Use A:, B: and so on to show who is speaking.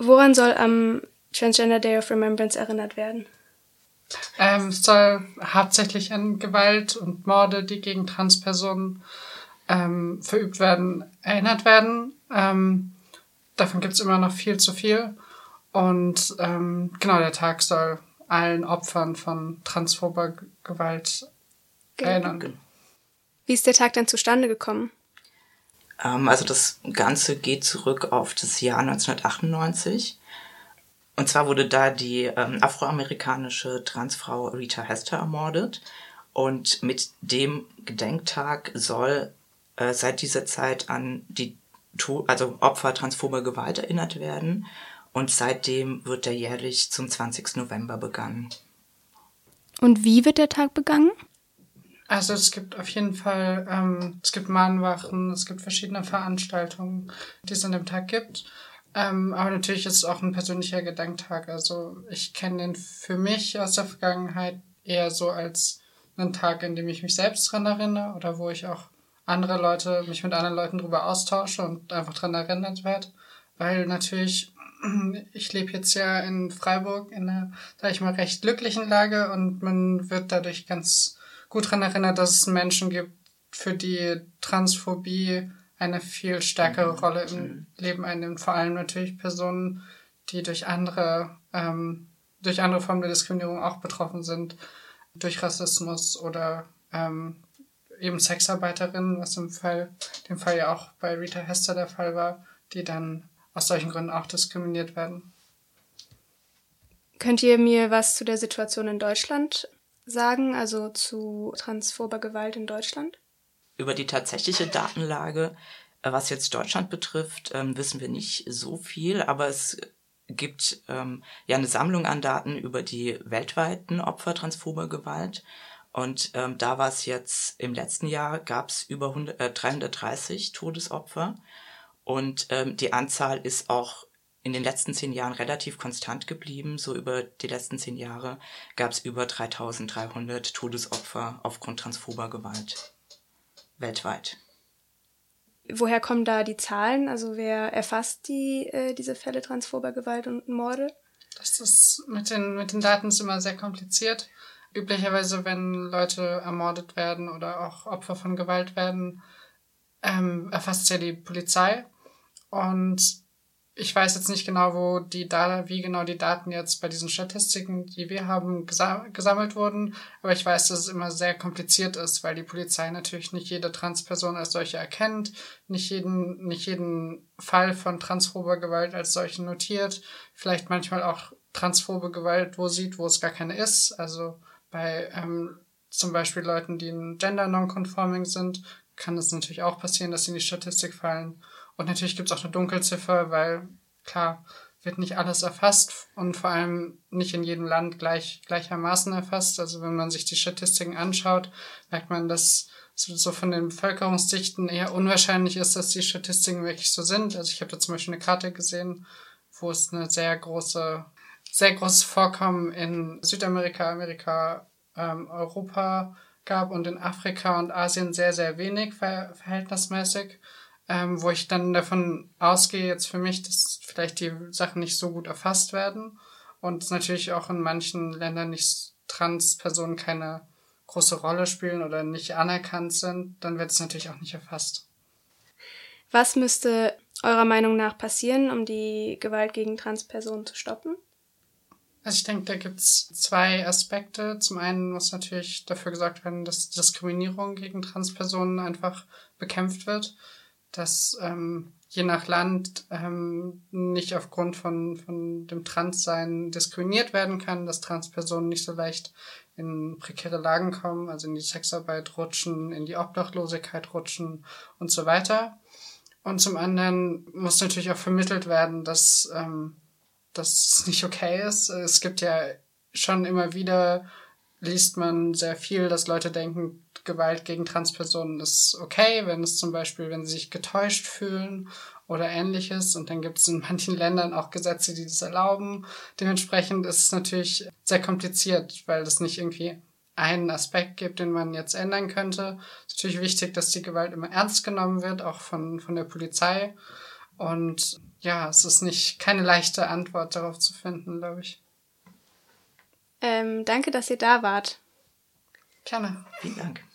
A: Woran soll am Transgender Day of Remembrance erinnert werden?
B: Ähm, es soll hauptsächlich an Gewalt und Morde, die gegen Transpersonen ähm, verübt werden, erinnert werden. Ähm, davon gibt es immer noch viel zu viel. Und ähm, genau, der Tag soll allen Opfern von transphober Gewalt erinnern.
A: Wie ist der Tag dann zustande gekommen?
C: Ähm, also das Ganze geht zurück auf das Jahr 1998. Und zwar wurde da die ähm, afroamerikanische Transfrau Rita Hester ermordet. Und mit dem Gedenktag soll äh, seit dieser Zeit an die to also Opfer transphober Gewalt erinnert werden. Und seitdem wird er jährlich zum 20. November begangen.
A: Und wie wird der Tag begangen?
B: Also es gibt auf jeden Fall, ähm, es gibt Mahnwachen, es gibt verschiedene Veranstaltungen, die es an dem Tag gibt. Ähm, aber natürlich ist es auch ein persönlicher Gedenktag. Also ich kenne den für mich aus der Vergangenheit eher so als einen Tag, in dem ich mich selbst dran erinnere oder wo ich auch andere Leute, mich mit anderen Leuten darüber austausche und einfach dran erinnert werde. Weil natürlich, ich lebe jetzt ja in Freiburg in einer, da ich mal, recht glücklichen Lage und man wird dadurch ganz gut dran erinnert, dass es Menschen gibt, für die Transphobie eine viel stärkere. Rolle im. Leben einnimmt. Vor allem natürlich Personen, die durch andere, ähm, durch andere Formen der Diskriminierung auch betroffen sind, durch Rassismus oder ähm, eben Sexarbeiterinnen, was im Fall, dem Fall ja auch bei Rita Hester der Fall war, die dann aus solchen Gründen auch diskriminiert werden.
A: Könnt ihr mir was zu der Situation in Deutschland sagen, also zu transphober Gewalt in Deutschland?
C: Über die tatsächliche Datenlage, äh, was jetzt Deutschland betrifft, ähm, wissen wir nicht so viel, aber es gibt ähm, ja eine Sammlung an Daten über die weltweiten Opfer transphober Gewalt. Und ähm, da war es jetzt im letzten Jahr gab es über 100, äh, 330 Todesopfer. Und ähm, die Anzahl ist auch in den letzten zehn Jahren relativ konstant geblieben. So über die letzten zehn Jahre gab es über 3300 Todesopfer aufgrund transphober Gewalt weltweit.
A: Woher kommen da die Zahlen? Also wer erfasst die, äh, diese Fälle transphober Gewalt und Morde?
B: Das ist mit den, mit den Daten ist immer sehr kompliziert. Üblicherweise, wenn Leute ermordet werden oder auch Opfer von Gewalt werden, ähm, erfasst ja die Polizei. Und ich weiß jetzt nicht genau, wo die Daten, wie genau die Daten jetzt bei diesen Statistiken, die wir haben, gesammelt wurden. Aber ich weiß, dass es immer sehr kompliziert ist, weil die Polizei natürlich nicht jede Transperson als solche erkennt, nicht jeden, nicht jeden Fall von transphober Gewalt als solchen notiert, vielleicht manchmal auch transphobe Gewalt wo sieht, wo es gar keine ist. Also bei ähm, zum Beispiel Leuten, die in Gender Nonconforming sind, kann es natürlich auch passieren, dass sie in die Statistik fallen. Und natürlich gibt es auch eine Dunkelziffer, weil klar, wird nicht alles erfasst und vor allem nicht in jedem Land gleich, gleichermaßen erfasst. Also wenn man sich die Statistiken anschaut, merkt man, dass so von den Bevölkerungsdichten eher unwahrscheinlich ist, dass die Statistiken wirklich so sind. Also ich habe da zum Beispiel eine Karte gesehen, wo es eine sehr große, sehr großes Vorkommen in Südamerika, Amerika, ähm, Europa gab und in Afrika und Asien sehr, sehr wenig ver verhältnismäßig ähm, wo ich dann davon ausgehe, jetzt für mich, dass vielleicht die Sachen nicht so gut erfasst werden und natürlich auch in manchen Ländern nicht Trans-Personen keine große Rolle spielen oder nicht anerkannt sind, dann wird es natürlich auch nicht erfasst.
A: Was müsste eurer Meinung nach passieren, um die Gewalt gegen Transpersonen zu stoppen?
B: Also ich denke, da gibt es zwei Aspekte. Zum einen muss natürlich dafür gesorgt werden, dass Diskriminierung gegen Transpersonen einfach bekämpft wird dass ähm, je nach Land ähm, nicht aufgrund von, von dem Transsein diskriminiert werden kann, dass Transpersonen nicht so leicht in prekäre Lagen kommen, also in die Sexarbeit rutschen, in die Obdachlosigkeit rutschen und so weiter. Und zum anderen muss natürlich auch vermittelt werden, dass, ähm, dass es nicht okay ist. Es gibt ja schon immer wieder liest man sehr viel, dass Leute denken, Gewalt gegen Transpersonen ist okay, wenn es zum Beispiel, wenn sie sich getäuscht fühlen oder ähnliches. Und dann gibt es in manchen Ländern auch Gesetze, die das erlauben. Dementsprechend ist es natürlich sehr kompliziert, weil es nicht irgendwie einen Aspekt gibt, den man jetzt ändern könnte. Es ist natürlich wichtig, dass die Gewalt immer ernst genommen wird, auch von, von der Polizei. Und ja, es ist nicht keine leichte Antwort darauf zu finden, glaube ich.
A: Ähm, danke, dass ihr da wart.
B: Gerne.
C: Vielen Dank.